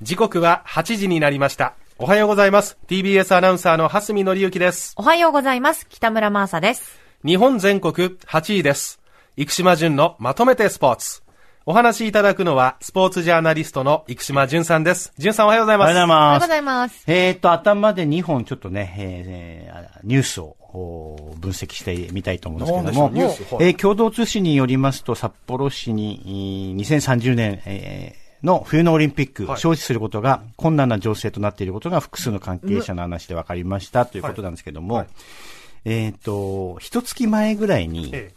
時刻は8時になりました。おはようございます。TBS アナウンサーの蓮見紀之です。おはようございます。北村真麻です。日本全国8位です。生島淳のまとめてスポーツ。お話しいただくのは、スポーツジャーナリストの生島淳さんです。淳さんおはようございます。おはようございおはようます。ございます。えっと、頭で2本ちょっとね、えーえーニュースをお分析してみたいと思うんですけども、えー共同通信によりますと、札幌市にえー2030年、えーの冬のオリンピック、はい。招致することが困難な情勢となっていることが複数の関係者の話で分かりましたということなんですけども、はい。えっ、と、一月前ぐらいに、え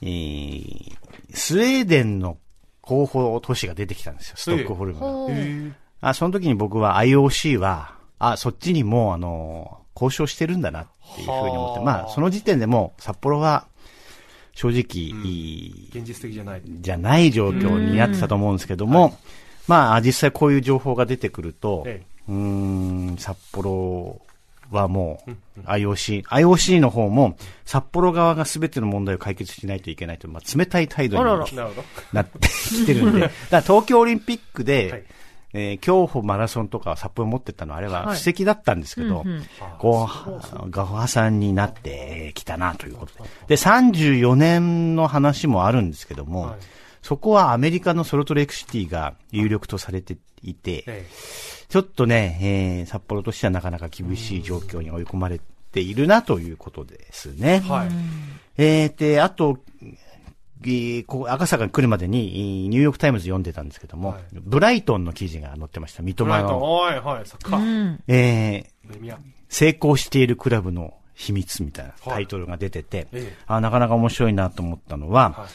え。ースウェーデンの候補都市が出てきたんですよ、ストックホルムが。あ、その時に僕は IOC は、あ、そっちにもう、あの、交渉してるんだなっていうふうに思って、はあ。まあ、その時点でもう札幌は、正直、現実的じゃない。じゃない状況になってたと思うんですけども、まあ、実際こういう情報が出てくると、えうーん、札幌はもう、IOC、IOC の方も、札幌側が全ての問題を解決しないといけないという、まあ、冷たい態度になってきてるんで、だから東京オリンピックで、はいえー競歩マラソンとか札幌持ってったのはあれははい布石だったんですけど、うんうんこう、ガファさんになってきたなということで。で、34年の話もあるんですけども、はいそこはアメリカのソルトレイクシティが有力とされていて、えちょっとね、えー札幌としてはなかなか厳しい状況に追い込まれているなということですね。えはい。えー、で、あと、えーこう赤坂に来るまでに、えーニューヨークタイムズ読んでたんですけども、はいブライトンの記事が載ってました。三笘の、おい、はい、サッカうー。ん。えー。成功しているクラブの秘密みたいなタイトルが出てて、ええあなかなか面白いなと思ったのは、はい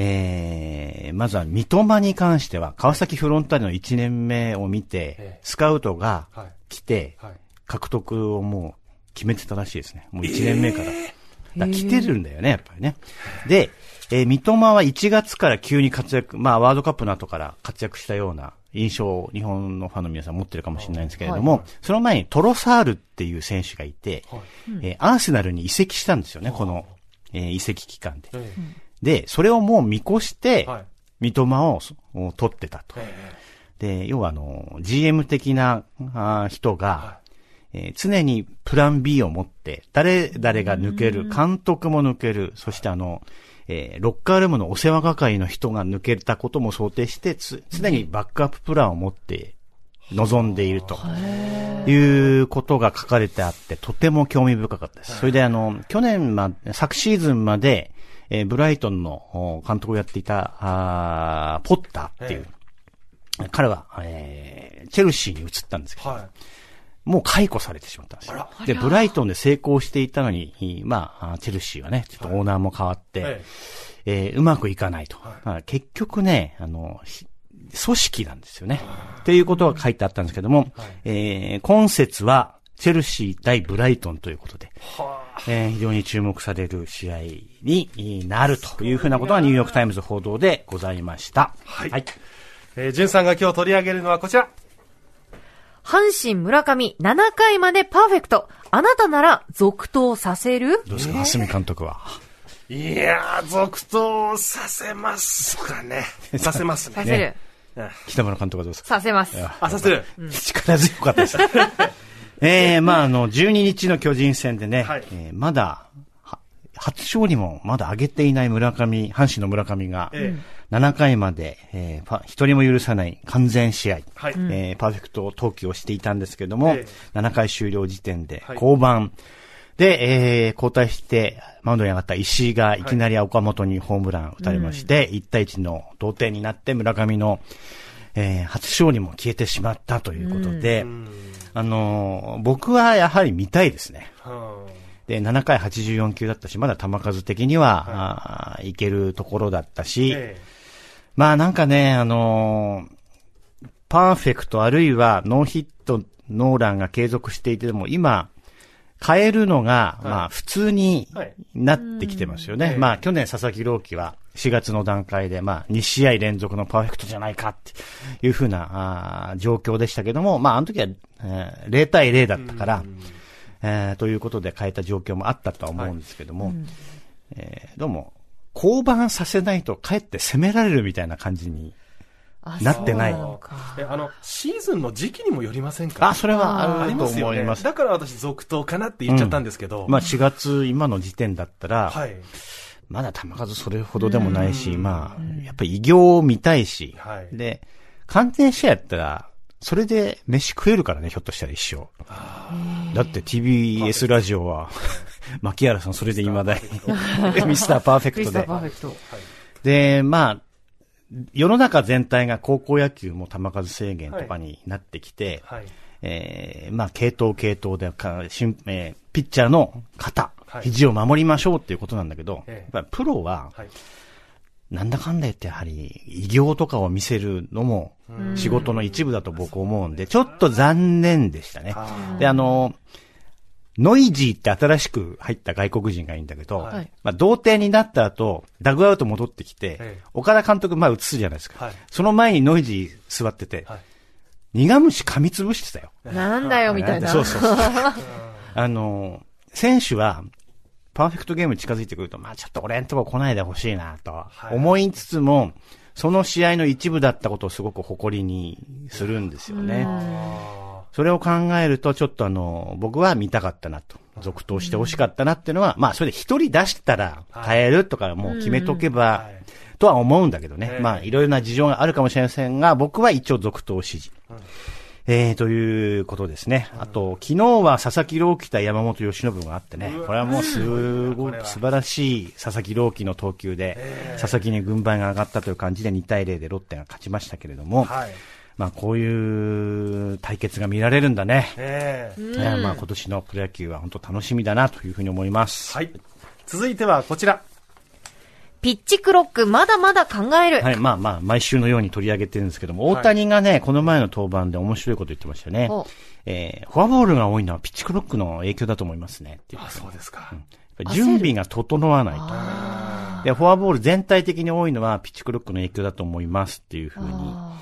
えーまずは三笘に関しては、川崎フロンターレの1年目を見て、ええスカウトがはい来て、はい。獲得をもう決めてたらしいですね。もう1年目から。だから来てるんだよね、やっぱりね。で、えー三笘は1月から急に活躍、まあワールドカップの後から活躍したような印象を日本のファンの皆さん持ってるかもしれないんですけれども、その前にトロサールっていう選手がいて、はいえーアーセナルに移籍したんですよね、この、えー移籍期間で。えで、それをもう見越してえ、はい。三笘をを取ってたと。えで、要はあの、GM 的なあー人が、はえー常にプラン B を持って、誰々が抜ける、監督も抜ける、そしてあの、えーロッカールームのお世話係の人が抜けたことも想定して、つ常にバックアッププランを持って臨んでいると。いうことが書かれてあって、とても興味深かったです。それであの、去年ま、昨シーズンまで、えーブライトンのお監督をやっていた、あーポッターっていう、彼は、えーチェルシーに移ったんですけど、はい。もう解雇されてしまったんですよ。で、ブライトンで成功していたのに、いまあ、あチェルシーはね、ちょっとオーナーも変わって、ええーうまくいかないと。だから結局ね、あの、ひ組織なんですよね。っていうことが書いてあったんですけども、えー今節は、チェルシー対ブライトンということで、はえー非常に注目される試合になるというふうなことがニューヨークタイムズ報道でございました。はいはい。えー、ジュンさんが今日取り上げるのはこちら。阪神村上7回までパーフェクト。あなたなら続投させる？どうですか、蓮見監督は。いやー、続投させますかね。させますね。させる。ね北村監督はどうですか？させます。あ、させる。力強かったです。えー、まあ、あの、12日の巨人戦でね、はいえーまだ、は初勝利もまだ上げていない村上、阪神の村上が、え7回まで、えーパ一人も許さない完全試合、はい。えーパーフェクト投球をしていたんですけども、え7回終了時点ではい。降板、で、えー交代して、マウンドに上がった石井がいきなり岡本にホームラン打たれまして、1対1の同点になって村上の、えー初勝利も消えてしまったということで、あのー僕はやはり見たいですね。はで、7回84球だったし、まだ球数的には、あーいけるところだったし、えまあなんかね、あのーパーフェクトあるいはノーヒット、ノーランが継続していても、今、変えるのが、まあ普通にはい。なってきてますよね。ええまあ去年佐々木朗希は4月の段階で、まあ2試合連続のパーフェクトじゃないかっていうふうなあー状況でしたけども、まああの時は、えー0対0だったから、えーということで変えた状況もあったとは思うんですけども、えーどうも、降板させないとかえって攻められるみたいな感じにあなってない。そうのか。え、あの、シーズンの時期にもよりませんか？あ、それはああるとります。よね思います。だから私続投かなって言っちゃったんですけど。まあ4月、今の時点だったら、はい。まだ球数それほどでもないし、まあ、やっぱり偉業を見たいし、はい。で、完全試合やったら、それで飯食えるからね、ひょっとしたら一生。だって TBS ラジオは、牧原さんそれで未だに、ミスターパーフェクトでクリスターパ。ーフェクト。で、まあ、世の中全体が高校野球も球数制限とかになってきて、はい。えーまあ、系統系統でか、しんえーピッチャーの肩、はい肘を守りましょうっていうことなんだけど、ええやっぱりプロは、はい。なんだかんだ言ってやはり、偉業とかを見せるのも、仕事の一部だと僕思うんで、ちょっと残念でしたね。あで、あの、ノイジーって新しく入った外国人がいいんだけど、はいまあ、同点になった後、ダグアウト戻ってきて、ええ岡田監督、まあ、映すじゃないですか。はいその前にノイジー座ってて、はい苦虫噛みつぶしてたよ。なんだよ、みたいな。そうそうそう。あの、選手は、パーフェクトゲームに近づいてくると、まあちょっと俺んとこ来ないでほしいなとはい思いつつも、その試合の一部だったことをすごく誇りにするんですよね。あそれを考えると、ちょっとあの、僕は見たかったなと。続投してほしかったなっていうのは、まあそれで一人出したら変えるとかもう決めとけばとは思うんだけどねえ。えまあいろいろな事情があるかもしれませんが、僕は一応続投支持。えー、ということですね。あと、昨日は佐々木朗希対山本由伸があってね、これはもうすごい素晴らしい佐々木朗希の投球で、佐々木に軍配が上がったという感じで2対0でロッテが勝ちましたけれども、はい。まあこういう対決が見られるんだね。えまあ今年のプロ野球は本当楽しみだなというふうに思います。はい。続いてはこちら。ピッチクロック、まだまだ考える。はい、まあまあ、毎週のように取り上げてるんですけども、大谷がね、この前の登板で面白いこと言ってましたねお。えーフォアボールが多いのはピッチクロックの影響だと思いますね。あ、そうですか。やっぱり準備が整わないと。で、フォアボール全体的に多いのはピッチクロックの影響だと思いますっていうふうに、あ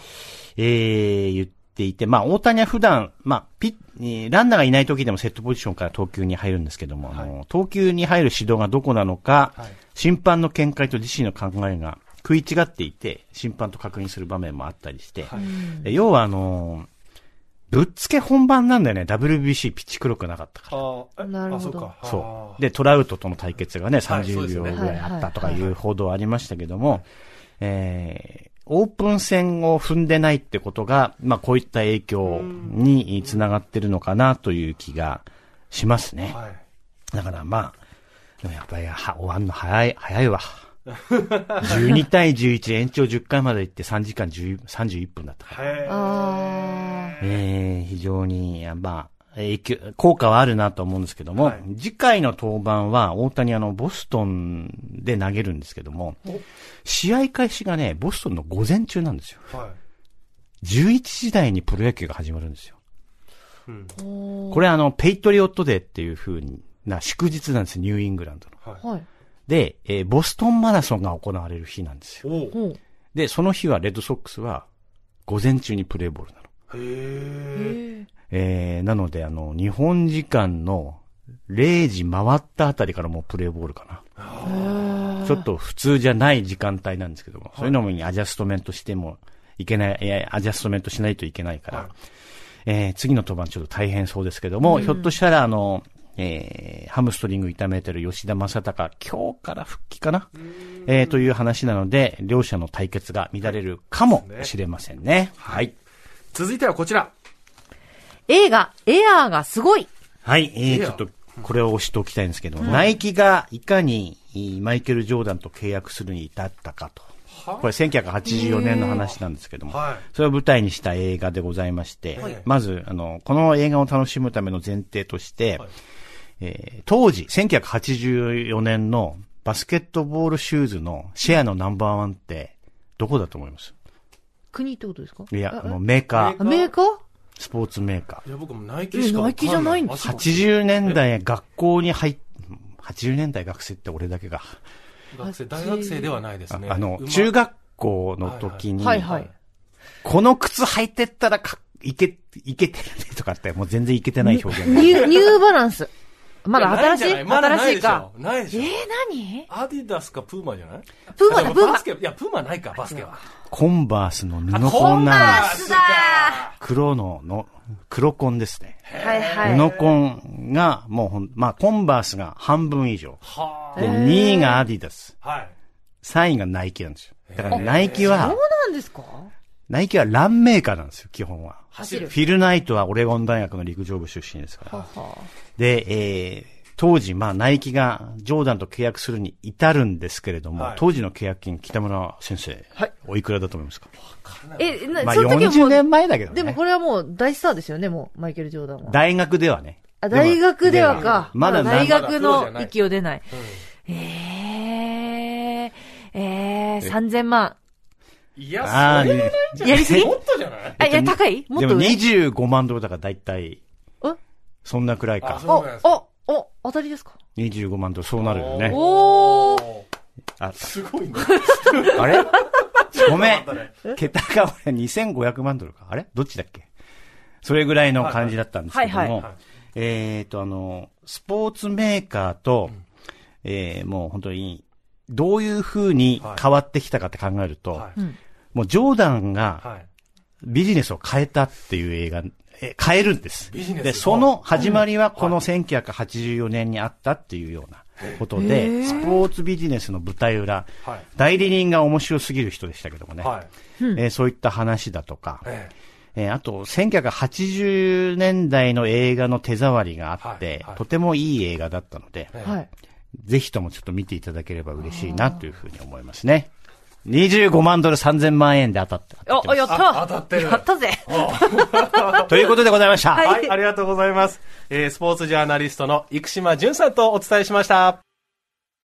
えー、言っていて、まあ、大谷は普段、まあ、ピッ、えーランナーがいない時でもセットポジションから投球に入るんですけども、あの、投球に入る指導がどこなのか、はい審判の見解と自身の考えが食い違っていて、審判と確認する場面もあったりして、はいで要はあのーぶっつけ本番なんだよね、WBC ピッチクロックなかったから。あなるほどあ、そうか。そう。で、トラウトとの対決がね、はいそう30ですよね秒ぐらいあったとかいう報道ありましたけども、えー、オープン戦を踏んでないってことが、まあこういった影響につながってるのかなという気がしますね。はい。だからまあ、でもやっぱりは終わんの早い、早いわ。12対11延長10回まで行って3時間10 31分だったから。えー、非常に、やまあ、影響、効果はあるなと思うんですけども、はい次回の登板は大谷あの、ボストンで投げるんですけども、試合開始がね、ボストンの午前中なんですよ。ーはい。11時台にプロ野球が始まるんですよ。うん。ーこれあの、ペイトリオットデーっていう風な祝日なんですよ、ニューイングランドの。はい。はい。で、えーボストンマラソンが行われる日なんですよ。で、その日はレッドソックスは午前中にプレーボールなの。へえ。ー、なので、あの、日本時間の0時回ったあたりからもうプレーボールかな。ちょっと普通じゃない時間帯なんですけども、そういうのもアジャストメントしてもいけない、いやアジャストメントしないといけないから、はいえー次の登板ちょっと大変そうですけども、ひょっとしたらあの、えーハムストリング痛めてる吉田正尚、今日から復帰かな？えーという話なので、両者の対決が乱れるかもしれませんね。はい。続いてはこちら。映画、エアーがすごい。はい、えー、ちょっと、これを押しておきたいんですけど、ナイキがいかにえーマイケル・ジョーダンと契約するに至ったかと。これ1984年の話なんですけども、はいそれを舞台にした映画でございまして、はいまず、あの、この映画を楽しむための前提として、はいえー当時、1984年のバスケットボールシューズのシェアのナンバーワンって、どこだと思います？国ってことですか？いや、あの、メーカー、アメリカスポーツメーカー。いや、僕もナイキしかえナイキじゃないんだあそう80年代学校に入っ、80年代学生って俺だけが。学生、大学生ではないですね。ああの中学校の時に、はいはい。この靴履いてったらか、いけ、いけてるねとかって、もう全然いけてない表現。ニュー、ニューバランス。まだ新しい？新しいか？ょ。。ないでしょ。えー、何？アディダスかプーマじゃない？プーマだプーマバスケ、いや、プーマないか、バスケは。コンバースの布あコンなんです。スだ黒の、の、黒コンですね。はいはい。布コンが、もうほん、まあ、コンバースが半分以上。はで、2位がアディダス。あ。はい。3位がナイキなんですよ。だからナイキはそうな、んですか？ナイキはランメーカーなんですよ、基本は。走るフ。ィルナイトはオレゴン大学の陸上部出身ですから。ははで、えー、当時、まあ、ナイキがジョーダンと契約するに至るんですけれども、はい当時の契約金、北村先生、はいおいくらだと思いますか？え、なまあ、その時はも40う、年前だけどね。でもこれはもう大スターですよね、もう、マイケル・ジョーダンは。大学ではね。あ、大学ではか。まだ大学の域を出ない。えー、えー、3000万。いや、ああ、それねやりすぎ？もっとじゃない？あ、いや、高い？もっでもと上25万ドルだから大体、えそんなくらいあか。そうなんですか。お、お、お、当たりですか？25万ドル、そうなるよね。おー。あすごいね。あれ？ごめん。桁が俺2500万ドルか。あれ？どっちだっけ？それぐらいの感じだったんですけども。はいはい。えっ、と、あの、スポーツメーカーと、えーもう本当に、どういう風に変わってきたかって考えると、もうジョーダンがはい。ビジネスを変えたっていう映画、え変えるんです。ビジネスで、その始まりはこの1984年にあったっていうようなことで、スポーツビジネスの舞台裏、はい。代理人が面白すぎる人でしたけどもね、はい。えーそういった話だとか、ええ。ーあと、1980年代の映画の手触りがあって、とてもいい映画だったので、ええ。はい。ぜひともちょっと見ていただければ嬉しいなというふうに思いますね。25万ドル3000万円で当たって当たあ、やったあ当たってるやったぜ ということでございました。はいはい、ありがとうございます。えー、スポーツジャーナリストの生島淳さんとお伝えしました。